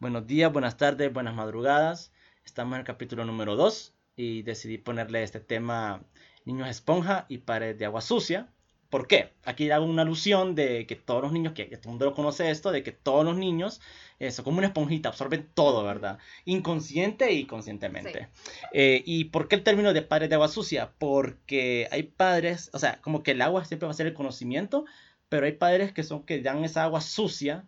Buenos días, buenas tardes, buenas madrugadas. Estamos en el capítulo número 2 y decidí ponerle este tema niños esponja y pared de agua sucia. ¿Por qué? Aquí hago una alusión de que todos los niños, que, todo el mundo lo conoce esto, de que todos los niños eh, son como una esponjita, absorben todo, ¿verdad? Inconsciente y conscientemente. Eh, ¿Y por qué el término de pared de agua sucia? Porque hay padres, o sea, como que el agua siempre va a ser el conocimiento, pero hay padres que son que dan esa agua sucia,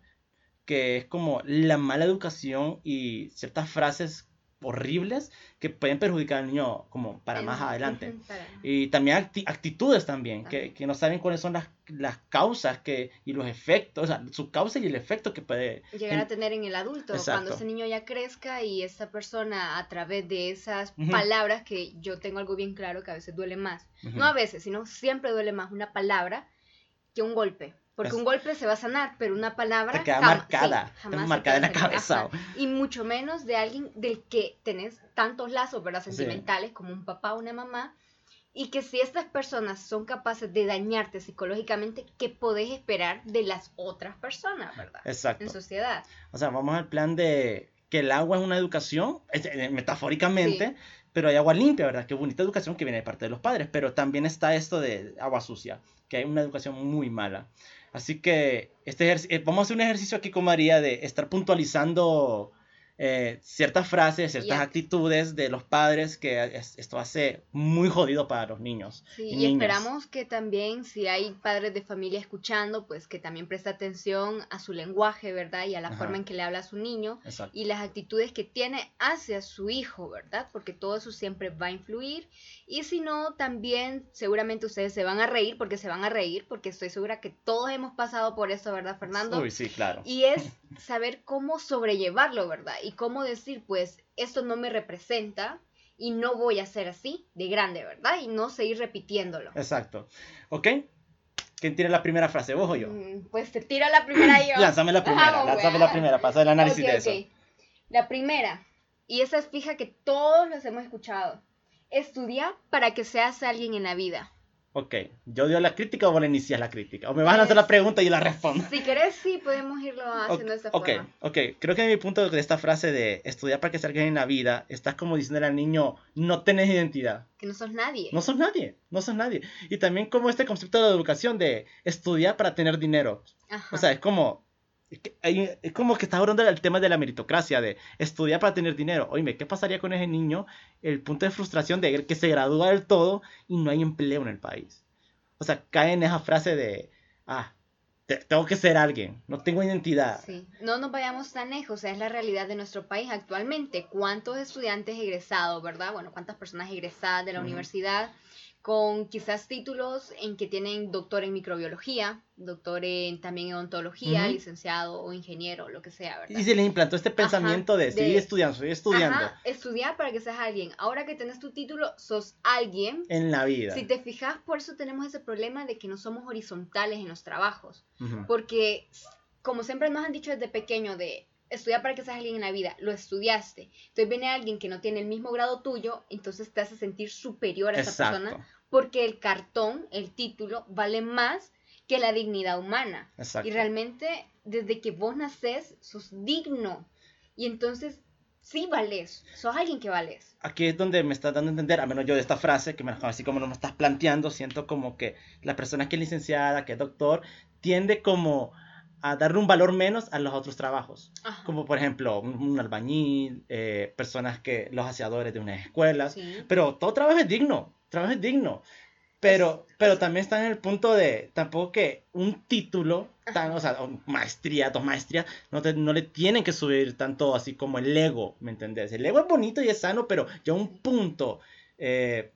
que es como la mala educación y ciertas frases horribles que pueden perjudicar al niño como para más adelante. Y también actitudes también, que, que, no saben cuáles son las, las causas que, y los efectos, o sea, su causa y el efecto que puede llegar a tener en el adulto, cuando ese niño ya crezca y esa persona a través de esas palabras que yo tengo algo bien claro que a veces duele más, no a veces, sino siempre duele más una palabra que un golpe. Porque un golpe se va a sanar, pero una palabra te queda marcada, marcada en la cabeza. Y mucho menos de alguien del que tenés tantos lazos, ¿verdad? Sentimentales, como un papá o una mamá. Y que si estas personas son capaces de dañarte psicológicamente, ¿qué podés esperar de las otras personas, verdad? Exacto. En sociedad. O sea, vamos al plan de que el agua es una educación, eh, metafóricamente, pero hay agua limpia, ¿verdad? Qué bonita educación que viene de parte de los padres, pero también está esto de agua sucia, que hay una educación muy mala. Así que este eh, vamos a hacer un ejercicio aquí con María de estar puntualizando eh, ciertas frases, ciertas actitudes de los padres que esto hace muy jodido para los niños. Sí, y, esperamos que también si hay padres de familia escuchando, pues que también preste atención a su lenguaje, ¿verdad? Y a la forma en que le habla a su niño y las actitudes que tiene hacia su hijo, ¿verdad? Porque todo eso siempre va a influir. Y si no, también seguramente ustedes se van a reír, porque se van a reír, porque estoy segura que todos hemos pasado por eso, ¿verdad, Fernando? Uy, sí, claro. Y es saber cómo sobrellevarlo, ¿verdad? Y cómo decir, pues, esto no me representa y no voy a ser así de grande, ¿verdad? Y no seguir repitiéndolo. Exacto. ¿Ok? ¿Quién tira la primera frase, vos o yo? Mm, pues te tiro la primera yo. lánzame la primera, lánzame la primera, pasa el análisis de eso. La primera, y esa es fija que todos los hemos escuchado, estudia para que seas alguien en la vida. Ok, ¿yo dio la crítica o vos le inicias la crítica? ¿O me vas a hacer la pregunta y yo la respondo? Si querés, sí, podemos irlo haciendo de esta okay, forma. Ok, creo que mi punto de esta frase de estudiar para que salgas en la vida, estás como diciendo al niño, no tenés identidad. Que no sos nadie. No sos nadie, no sos nadie. Y también como este concepto de la educación de estudiar para tener dinero. O sea, es como, es como que estás hablando del tema de la meritocracia, de estudiar para tener dinero. Oye, ¿qué pasaría con ese niño? El punto de frustración de que se gradúa del todo y no hay empleo en el país. O sea, cae en esa frase de, ah, tengo que ser alguien, no tengo identidad. Sí, no nos vayamos tan lejos, o sea, es la realidad de nuestro país actualmente. ¿Cuántos estudiantes egresados, verdad? Bueno, ¿cuántas personas egresadas de la universidad con quizás títulos en que tienen doctor en microbiología, doctor en también en odontología, licenciado o ingeniero, lo que sea, ¿verdad? Y se les implantó este pensamiento de, seguir estudiando, seguir estudiando. Ajá, estudiar para que seas alguien. Ahora que tienes tu título, sos alguien. En la vida. Si te fijas, por eso tenemos ese problema de que no somos horizontales en los trabajos. Porque, como siempre nos han dicho desde pequeño, de estudiar para que seas alguien en la vida, lo estudiaste. Entonces viene alguien que no tiene el mismo grado tuyo, entonces te hace sentir superior a esa persona porque el cartón, el título, vale más que la dignidad humana. Exacto. Y realmente, desde que vos nacés, sos digno. Y entonces, sí vales, sos alguien que vales. Aquí es donde me estás dando a entender, a menos yo de esta frase, que me, así como me estás planteando, siento como que la persona que es licenciada, que es doctor, tiende como a darle un valor menos a los otros trabajos. Como por ejemplo, un, albañil, eh, personas que, los aseadores de unas escuelas. Pero todo trabajo es digno, trabajo es digno. Pero, pero también está en el punto de tampoco que un título, tan, o sea, maestría, dos maestrías, no, no le tienen que subir tanto así como el ego, ¿me entendés? El ego es bonito y es sano, pero ya un punto eh,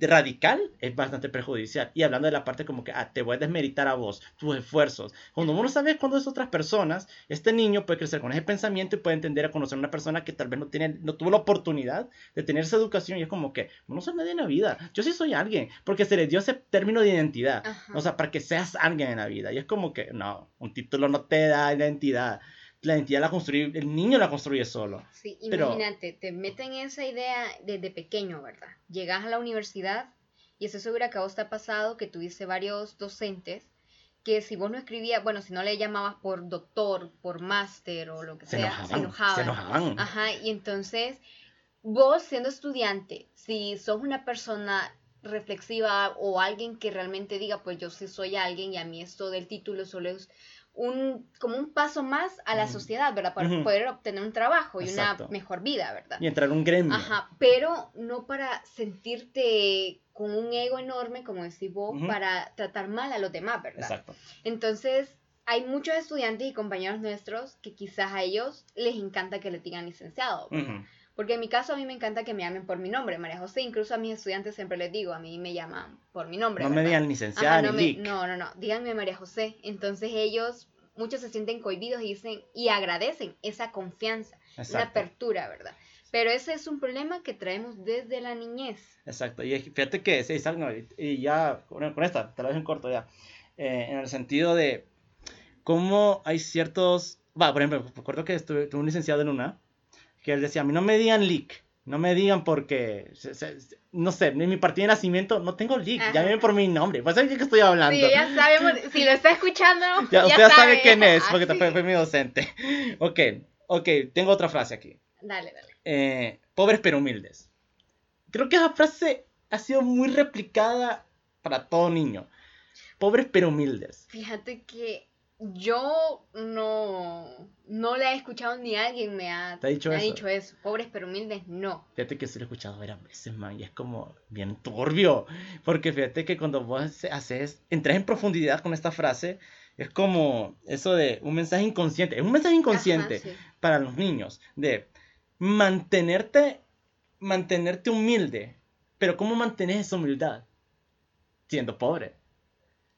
radical es bastante perjudicial. Y hablando de la parte como que ah, te voy a desmeritar a vos, tus esfuerzos. Cuando uno sabe cuando es otras personas, este niño puede crecer con ese pensamiento y puede entender a conocer a una persona que tal vez no, tiene, no tuvo la oportunidad de tener esa educación y es como que no soy nadie en la vida, yo sí soy alguien, porque se le dio ese término de identidad. O sea, para que seas alguien en la vida. Y es como que no, un título no te da identidad la identidad la construye, el niño la construye solo. Sí, imagínate, te meten esa idea desde pequeño, ¿verdad? Llegas a la universidad y estoy segura que a vos te ha pasado que tuviste varios docentes que si vos no escribías, bueno, si no le llamabas por doctor, por máster o lo que sea, se enojaban. Se enojaban. Ajá, y entonces vos siendo estudiante, si sos una persona reflexiva o alguien que realmente diga, pues yo sí soy alguien y a mí esto del título solo es un, como un paso más a la sociedad, ¿verdad? Para poder obtener un trabajo y una mejor vida, ¿verdad? Y entrar en un gremio. Ajá, pero no para sentirte con un ego enorme, como decís vos, para tratar mal a los demás, ¿verdad? Exacto. Entonces, hay muchos estudiantes y compañeros nuestros que quizás a ellos les encanta que le digan licenciado, porque en mi caso a mí me encanta que me llamen por mi nombre, María José. Incluso a mis estudiantes siempre les digo, a mí me llaman por mi nombre. No me digan licenciada no, no, no, no, díganme María José. Entonces ellos, muchos se sienten cohibidos y dicen, y agradecen esa confianza, esa apertura, ¿verdad? Pero ese es un problema que traemos desde la niñez. Exacto. Y fíjate que, sí, y ya con, esta, te lo dejo en corto ya. Eh, en el sentido de cómo hay ciertos. Va, por ejemplo, recuerdo que estuve, tuve un licenciado en una que él decía, a mí no me digan leak, no me digan porque, no sé, en mi partida de nacimiento no tengo leak, llámeme por mi nombre, pues sabes de qué estoy hablando. Sí, ya sabemos, si lo está escuchando, ya, usted ya sabe, quién es, porque también fue mi docente. Ok, ok, tengo otra frase aquí. Dale, dale. Eh, pobres pero humildes. Creo que esa frase ha sido muy replicada para todo niño. Pobres pero humildes. Fíjate que yo no, no la he escuchado ni alguien me ha, dicho, eso? Pobres pero humildes, no. Fíjate que sí lo he escuchado varias veces, man, y es como bien turbio. Porque fíjate que cuando vos haces, entras en profundidad con esta frase, es como eso de un mensaje inconsciente. Es un mensaje inconsciente para los niños, de mantenerte, mantenerte humilde. Pero ¿cómo mantenés esa humildad? Siendo pobre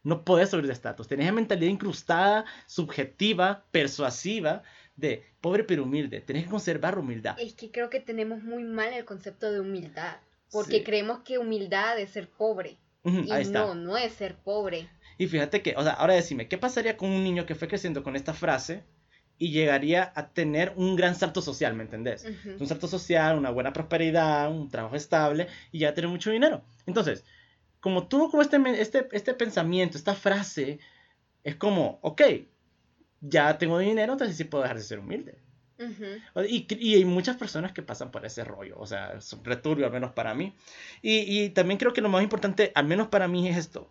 no puedes subir de estatus. Tenés esa mentalidad incrustada, subjetiva, persuasiva, de pobre pero humilde. Tenés que conservar humildad. Es que creo que tenemos muy mal el concepto de humildad. Porque creemos que humildad es ser pobre. y no, no es ser pobre. Y fíjate que, o sea, ahora decime, ¿qué pasaría con un niño que fue creciendo con esta frase y llegaría a tener un gran salto social, ¿me entendés? Un salto social, una buena prosperidad, un trabajo estable y ya tener mucho dinero. Entonces, como tú, como este, este, este pensamiento, esta frase, es como, ok, ya tengo dinero, entonces sí puedo dejar de ser humilde. y, y, hay muchas personas que pasan por ese rollo, o sea, es un returbio, al menos para mí. Y, y, también creo que lo más importante, al menos para mí, es esto,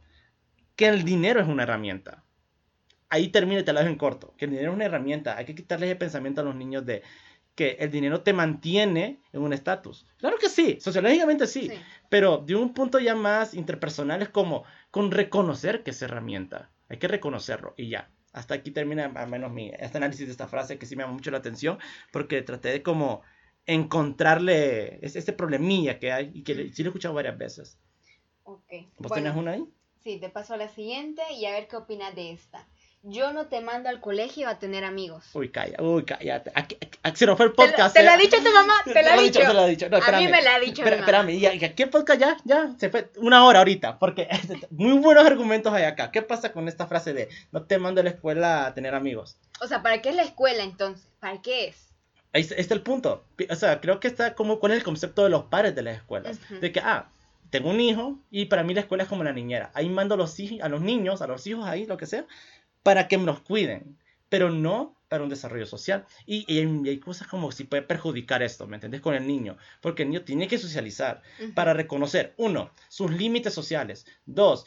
que el dinero es una herramienta. Ahí termina te lo dejo en corto, que el dinero es una herramienta. Hay que quitarle ese pensamiento a los niños de que el dinero te mantiene en un estatus. Claro que sí, sociológicamente sí, pero de un punto ya más interpersonal es como con reconocer que es herramienta. Hay que reconocerlo y ya. Hasta aquí termina al menos mi este análisis de esta frase que sí me llama mucho la atención porque traté de como encontrarle este problemilla que hay y que sí lo he escuchado varias veces. Ok. ¿Vos tenés una ahí? Sí, te paso a la siguiente y a ver qué opinas de esta yo no te mando al colegio a tener amigos. Uy, calla, uy, cállate. Aquí, se nos fue el podcast. Te, lo ha dicho tu mamá, te, lo ha dicho. Te lo ha dicho. No, a mí me lo ha dicho. Espera, espérame, y aquí el podcast ya, ya, se fue una hora ahorita, porque muy buenos argumentos hay acá. ¿Qué pasa con esta frase de no te mando a la escuela a tener amigos? O sea, ¿para qué es la escuela entonces? ¿Para qué es? Ahí está el punto. O sea, creo que está como, ¿cuál es el concepto de los padres de las escuelas? De que, ah, tengo un hijo y para mí la escuela es como la niñera. Ahí mando a los, a los niños, a los hijos ahí, lo que sea, para que los cuiden, pero no para un desarrollo social. Y, hay, cosas como si puede perjudicar esto, ¿me entendés? Con el niño, porque el niño tiene que socializar para reconocer, uno, sus límites sociales, dos,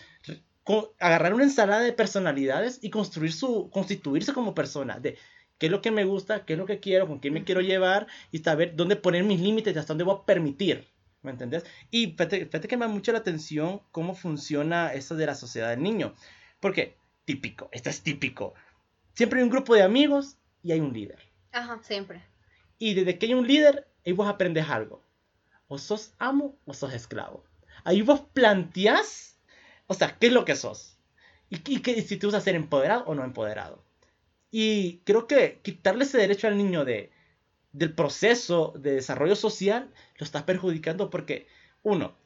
agarrar una ensalada de personalidades y construir su, constituirse como persona, de qué es lo que me gusta, qué es lo que quiero, con quién me quiero llevar y saber dónde poner mis límites y hasta dónde voy a permitir. ¿Me entendés? Y fíjate, que me da mucho la atención cómo funciona esto de la sociedad del niño. Porque típico, esto es típico. Siempre hay un grupo de amigos y hay un líder. Ajá, siempre. Y desde que hay un líder, ahí vos aprendes algo. O sos amo o sos esclavo. Ahí vos planteás, o sea, qué es lo que sos. Y, y, si te vas a ser empoderado o no empoderado. Y creo que quitarle ese derecho al niño de, del proceso de desarrollo social lo estás perjudicando porque, uno,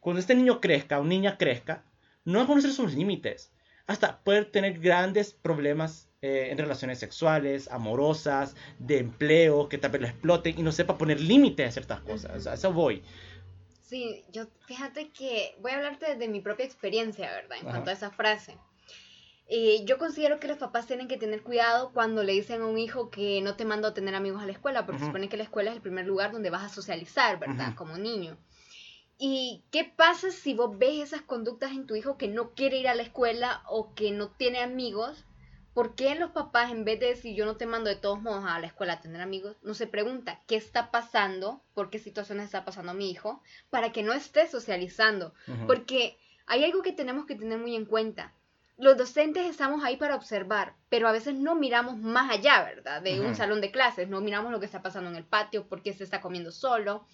cuando este niño crezca o niña crezca, no va a conocer sus límites hasta poder tener grandes problemas eh, en relaciones sexuales, amorosas, de empleo, que tal vez lo exploten y no sepa poner límites a ciertas cosas. A eso voy. Sí, yo fíjate que voy a hablarte de mi propia experiencia, ¿verdad? En cuanto a esa frase. eh, yo considero que los papás tienen que tener cuidado cuando le dicen a un hijo que no te mando a tener amigos a la escuela, porque se supone que la escuela es el primer lugar donde vas a socializar, ¿verdad? Como niño. ¿Y qué pasa si vos ves esas conductas en tu hijo que no quiere ir a la escuela o que no tiene amigos? ¿Por qué los papás, en vez de decir yo no te mando de todos modos a la escuela a tener amigos, no se pregunta qué está pasando, por qué situaciones está pasando mi hijo, para que no esté socializando? Porque hay algo que tenemos que tener muy en cuenta. Los docentes estamos ahí para observar, pero a veces no miramos más allá, ¿verdad? De un salón de clases, no miramos lo que está pasando en el patio, por qué se está comiendo solo,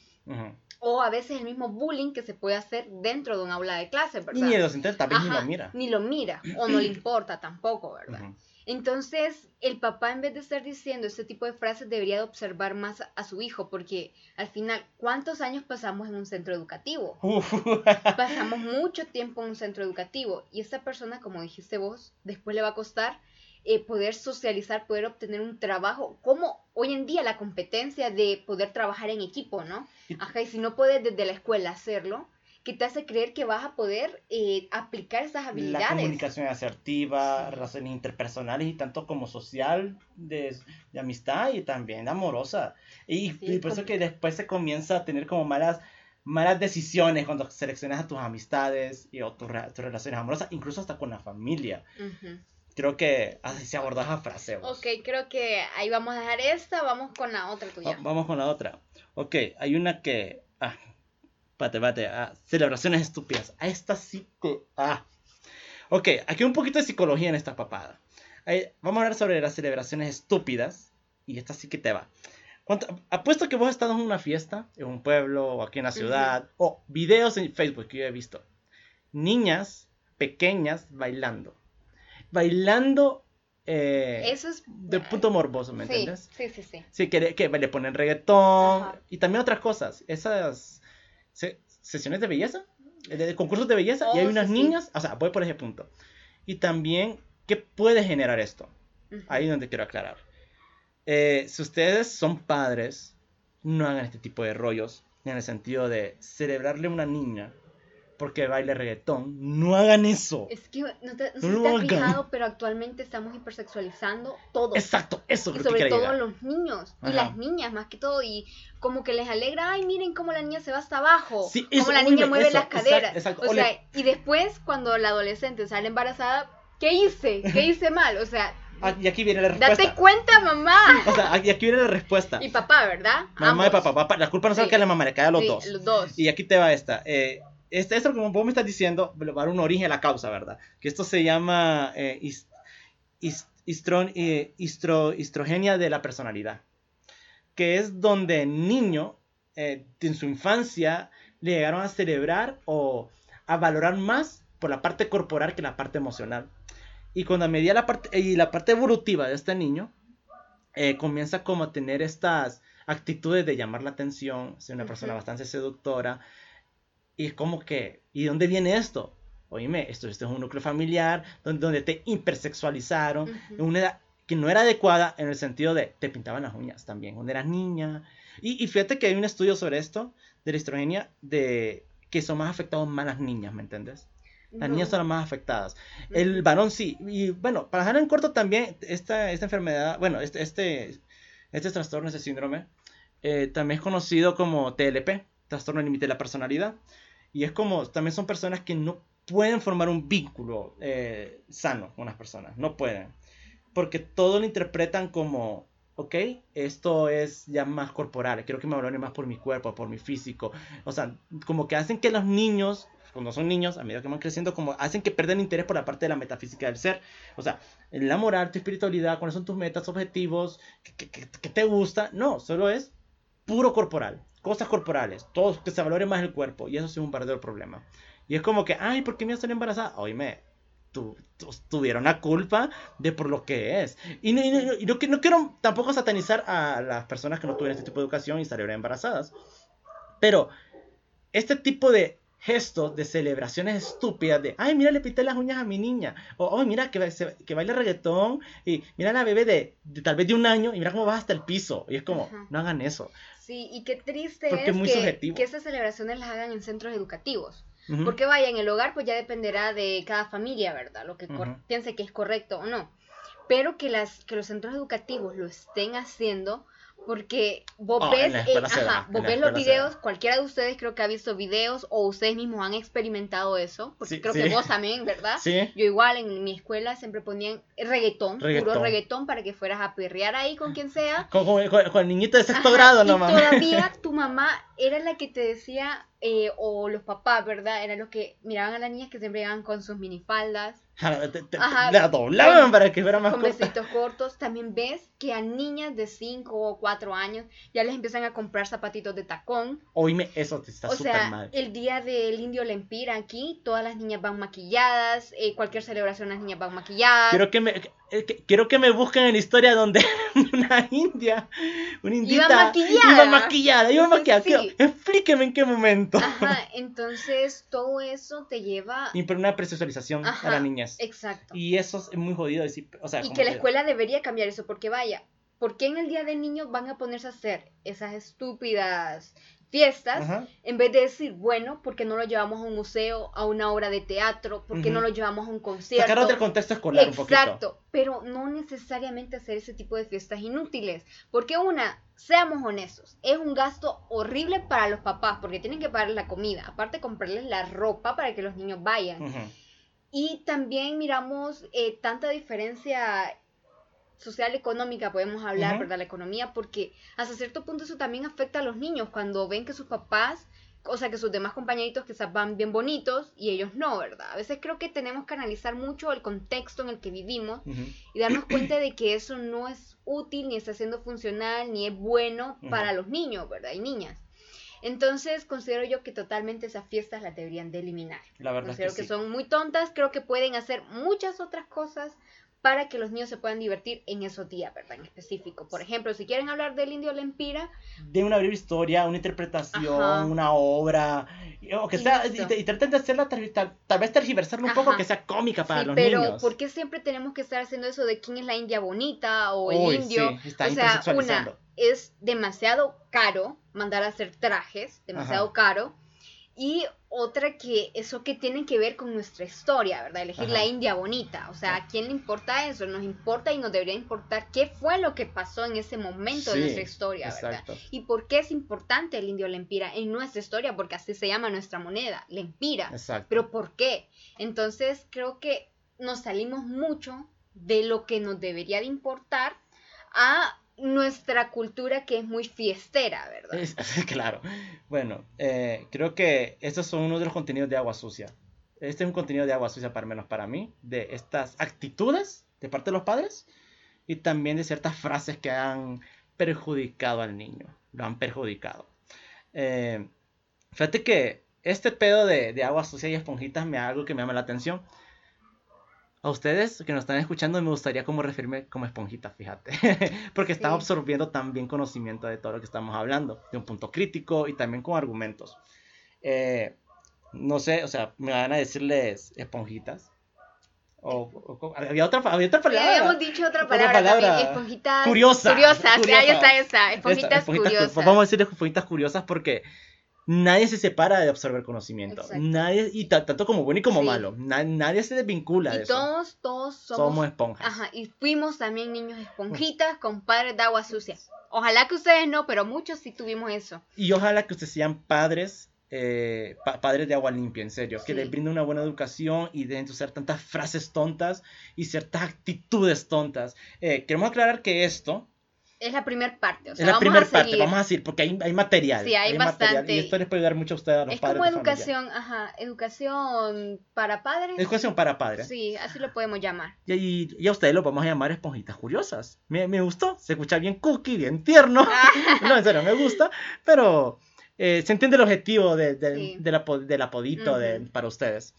o a veces el mismo bullying que se puede hacer dentro de un aula de clase, ¿verdad? Y ni el docente también ni lo mira. Ni lo mira, o no le importa tampoco, ¿verdad? Entonces, el papá en vez de estar diciendo este tipo de frases debería de observar más a, su hijo, porque al final, ¿cuántos años pasamos en un centro educativo? pasamos mucho tiempo en un centro educativo y esta persona, como dijiste vos, después le va a costar eh, poder socializar, poder obtener un trabajo, como hoy en día la competencia de poder trabajar en equipo, ¿no? Ajá, y si no puedes desde la escuela hacerlo, ¿qué te hace creer que vas a poder eh, aplicar esas habilidades. La comunicación asertiva, relaciones interpersonales y tanto como social, de, amistad y también amorosa. Y, por eso que después se comienza a tener como malas malas decisiones cuando seleccionas a tus amistades y o tus, relaciones amorosas, incluso hasta con la familia. Creo que así se aborda esa frase. Ok, creo que ahí vamos a dejar esta, vamos con la otra tuya. vamos con la otra. Ok, hay una que... Ah, pate, pate, ah, celebraciones estúpidas. A esta sí que... Ah. Ok, aquí un poquito de psicología en esta papada. vamos a hablar sobre las celebraciones estúpidas. Y esta sí que te va. Apuesto que vos has estado en una fiesta, en un pueblo o aquí en la ciudad, o videos en Facebook que yo he visto. Niñas pequeñas bailando bailando eh, Eso es... De punto morboso, ¿me entiendes? Sí, sí, sí. Sí, que, que le ponen reggaetón y también otras cosas. Esas sesiones de belleza, de, concursos de belleza, y hay oh, unas niñas, o sea, voy por ese punto. Y también, ¿qué puede generar esto? Ahí es donde quiero aclarar. Eh, si ustedes son padres, no hagan este tipo de rollos, en el sentido de celebrarle a una niña porque baile reggaetón. No hagan eso. Es que no, te, no, has fijado, pero actualmente estamos hipersexualizando todo. Exacto, eso. Y sobre todo los niños y las niñas más que todo y como que les alegra, ay, miren cómo la niña se va hasta abajo, sí, cómo la niña mueve las caderas. Exacto, o sea, y después cuando la adolescente sale embarazada, ¿qué hice? ¿Qué hice mal? O sea, ah, y aquí viene la respuesta. Date cuenta, mamá. O sea, y aquí viene la respuesta. Y papá, ¿verdad? Mamá y papá, papá. La culpa no es que la mamá, le cae a los dos. Los dos. Y aquí te va esta. Eh, este, esto, como vos me estás diciendo, va a dar un origen a la causa, ¿verdad? Que esto se llama eh, eh histrogenia de la personalidad, que es donde el niño eh, en su infancia le llegaron a celebrar o a valorar más por la parte corporal que la parte emocional. Y cuando a medida la parte, y la parte evolutiva de este niño, eh, comienza como a tener estas actitudes de llamar la atención, ser una persona bastante seductora, y es como que, ¿y dónde viene esto? Oíme, esto, esto es un núcleo familiar donde, donde te hipersexualizaron en una edad que no era adecuada en el sentido de te pintaban las uñas también cuando eras niña. Y, y fíjate que hay un estudio sobre esto, de la estrogenia, de que son más afectados más las niñas, ¿me entiendes? Las niñas son las más afectadas. El varón sí. Y bueno, para dejar en corto también, esta, esta enfermedad, bueno, este, este, este trastorno, este síndrome, eh, también es conocido como TLP, trastorno límite de la personalidad. Y es como, también son personas que no pueden formar un vínculo eh, sano con las personas, no pueden. Porque todo lo interpretan como, ok, esto es ya más corporal, quiero que me valore más por mi cuerpo, por mi físico. O sea, como que hacen que los niños, cuando son niños, a medida que van creciendo, como hacen que pierdan interés por la parte de la metafísica del ser. O sea, la moral, tu espiritualidad, cuáles son tus metas, objetivos, qué, te gusta. No, solo es puro corporal cosas corporales, todo que se valore más el cuerpo, y eso es un verdadero problema. Y es como que, ay, ¿por qué me estoy embarazada? Oíme, tu, tuvieron la culpa de por lo que es. Y, no, no, quiero tampoco satanizar a las personas que no tuvieron este tipo de educación y salieron embarazadas. Pero este tipo de gestos, de celebraciones estúpidas, de, ay, mira, le pinté las uñas a mi niña, o, ay, mira, que, que baila reggaetón, y mira la bebé de, tal vez de un año, y mira cómo va hasta el piso, y es como, no hagan eso. Sí, y qué triste es, que, que, estas celebraciones las hagan en centros educativos. Porque vaya, en el hogar pues ya dependerá de cada familia, ¿verdad? Lo que piense que es correcto o no. Pero que, las, que los centros educativos lo estén haciendo porque vos Oh, ves, eh, ajá, vos ves los videos, cualquiera de ustedes creo que ha visto videos o ustedes mismos han experimentado eso, porque Sí, creo sí. que vos también, ¿verdad? Sí. Yo igual en mi escuela siempre ponían reggaetón, puro Reggaetón. para que fueras a perrear ahí con quien sea. Con, con- con- con el niñito de sexto Ajá, grado y nomás. todavía tu mamá era la que te decía, eh, o los papás, ¿verdad? Eran los que miraban a las niñas que siempre iban con sus minifaldas, Ajá, la doblaban para que fuera más con corta. vestidos cortos. También ves que a niñas de 5 o 4 años ya les empiezan a comprar zapatitos de tacón. Oíme, eso te está o súper sea, mal. el día del indio Lempira aquí, todas las niñas van maquilladas, eh, cualquier celebración las niñas van maquilladas. Quiero que me, eh, que- quiero que me busquen en la historia donde una india, una indita, maquillada. iba maquillada, iba maquillada. sí. Quiero- explíqueme en qué momento. Ajá, entonces todo eso te lleva... Y por una presocialización a las niñas. Exacto. Y eso es muy jodido decir, o sea, Y que la escuela debería cambiar eso, porque vaya, ¿por qué en el Día del Niño van a ponerse a hacer esas estúpidas fiestas Ajá. en vez de decir, bueno, porque no lo llevamos a un museo, a una obra de teatro, porque no Ujú. lo llevamos a un concierto? Del contexto escolar un poquito. Exacto, pero no necesariamente hacer ese tipo de fiestas inútiles, porque una, seamos honestos, es un gasto horrible para los papás, porque tienen que pagar la comida, aparte comprarles la ropa para que los niños vayan. Y también miramos eh, tanta diferencia social económica, podemos hablar, Ujú. ¿verdad? La economía, porque hasta cierto punto eso también afecta a los niños cuando ven que sus papás, o sea, que sus demás compañeritos quizás van bien bonitos y ellos no, ¿verdad? A veces creo que tenemos que analizar mucho el contexto en el que vivimos y darnos cuenta de que eso no es útil, ni está siendo funcional, ni es bueno para los niños, ¿verdad? Y niñas. Entonces considero yo que totalmente esas fiestas las deberían de eliminar. La verdad es que, Considero que, sí. son muy tontas, creo que pueden hacer muchas otras cosas para que los niños se puedan divertir en esos días, ¿verdad? En específico. Por ejemplo, si quieren hablar del indio Lempira, de una breve historia, una interpretación, Ajá. una obra, o que sea, y, y traten de hacerla tal, vez tergiversarla un poco que sea cómica para sí, los pero niños. ¿por qué siempre tenemos que estar haciendo eso de quién es la india bonita o el indio? sí, está o sea, una, es demasiado caro mandar a hacer trajes, demasiado Ajá. caro. Y otra que eso que tiene que ver con nuestra historia, ¿verdad? Elegir Ajá. la India bonita. O sea, ¿a quién le importa eso? Nos importa y nos debería importar qué fue lo que pasó en ese momento de nuestra historia, ¿verdad? Y por qué es importante el indio Lempira en nuestra historia, porque así se llama nuestra moneda, Lempira. Exacto. Pero ¿por qué? Entonces creo que nos salimos mucho de lo que nos debería de importar a nuestra cultura que es muy fiestera, ¿verdad? Claro. Bueno, eh, creo que estos son uno de los contenidos de agua sucia. Este es un contenido de agua sucia, para menos para mí, de estas actitudes de parte de los padres y también de ciertas frases que han perjudicado al niño. Lo han perjudicado. Eh, fíjate que este pedo de, de agua sucia y esponjitas me algo que me llama la atención. A ustedes que nos están escuchando me gustaría como referirme como esponjita, fíjate. Porque están Sí. absorbiendo también conocimiento de todo lo que estamos hablando, de un punto crítico y también con argumentos. Eh, no sé, o sea, me van a decirles esponjitas. O, o- o- había otra, había otra palabra. habíamos dicho otra Otra palabra, palabra. también, esponjitas Curiosa, curiosas, sí, ahí curiosa. está esa, Esta, esponjitas, esponjitas cu- curiosas. Vamos a decirles esponjitas curiosas porque nadie se separa de absorber conocimiento. Exacto. Nadie, y ta- tanto como bueno y como Sí. malo. Na- nadie se desvincula de y eso. todos, todos somos, Somos esponjas. ajá, y fuimos también niños esponjitas con padres de agua sucia. Ojalá que ustedes no, pero muchos sí tuvimos eso. Y ojalá que ustedes sean padres, eh, pa- padres de agua limpia, en serio. Que Sí. les brinden una buena educación y dejen de usar tantas frases tontas y ciertas actitudes tontas. Eh, queremos aclarar que esto Es la primera parte, o sea, es la vamos primera a parte, seguir. vamos a decir, porque hay, hay material. Sí, hay material, bastante. y esto les puede ayudar mucho a ustedes, a los Es padres como de familia. educación, ajá, educación para padres. Educación para padres. Sí, así lo podemos llamar. Y, y- y a ustedes los vamos a llamar esponjitas curiosas. Me, me gustó, se escucha bien cookie, bien tierno. No, en serio, me gusta, pero eh, se entiende el objetivo de, de- Sí. del apo- del apodito de- Ujú. para ustedes.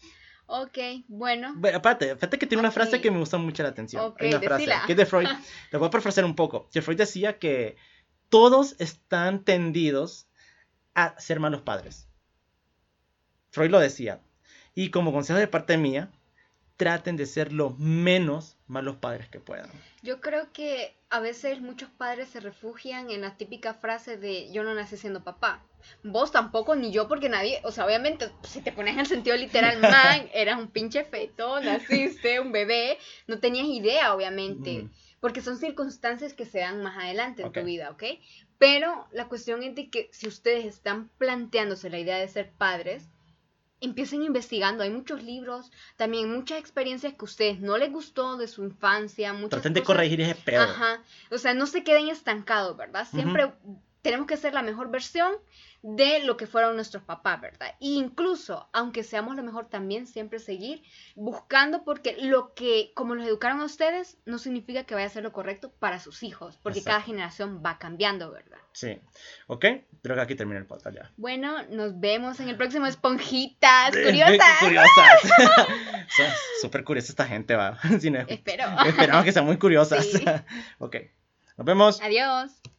Ok, bueno. Bueno, aparte, fíjate que tiene una frase que me gusta mucho la atención. Ok, Hay una frase decila. que es de Freud. Le voy a parafrasear un poco. Que Freud decía que todos están tendidos a ser malos padres. Freud lo decía. Y como consejo de parte mía, traten de ser lo menos malos padres que puedan. Yo creo que a veces muchos padres se refugian en la típica frase de yo no nací siendo papá. Vos tampoco, ni yo, porque nadie, o sea, obviamente, si te pones en el sentido literal, man, eras un pinche feto, naciste, un bebé, no tenías idea, obviamente, porque son circunstancias que se dan más adelante en tu vida, ¿ok? Pero la cuestión es de que si ustedes están planteándose la idea de ser padres, empiecen investigando. Hay muchos libros, también muchas experiencias que a ustedes no les gustó de su infancia. Muchas Traten de corregir ese pedo. Ajá. O sea, no se queden estancados, ¿verdad? Siempre tenemos que ser la mejor versión de lo que fueron nuestros papás, ¿verdad? E incluso, aunque seamos lo mejor, también siempre seguir buscando porque lo que, como los educaron a ustedes, no significa que vaya a ser lo correcto para sus hijos, porque cada generación va cambiando, ¿verdad? Sí. Ok, creo que aquí termina el podcast ya. Bueno, nos vemos en el próximo Esponjitas Curiosas. Curiosas. Son súper curiosas esta gente, va. Espero. Esperamos que sean muy curiosas. ok, nos vemos. Adiós.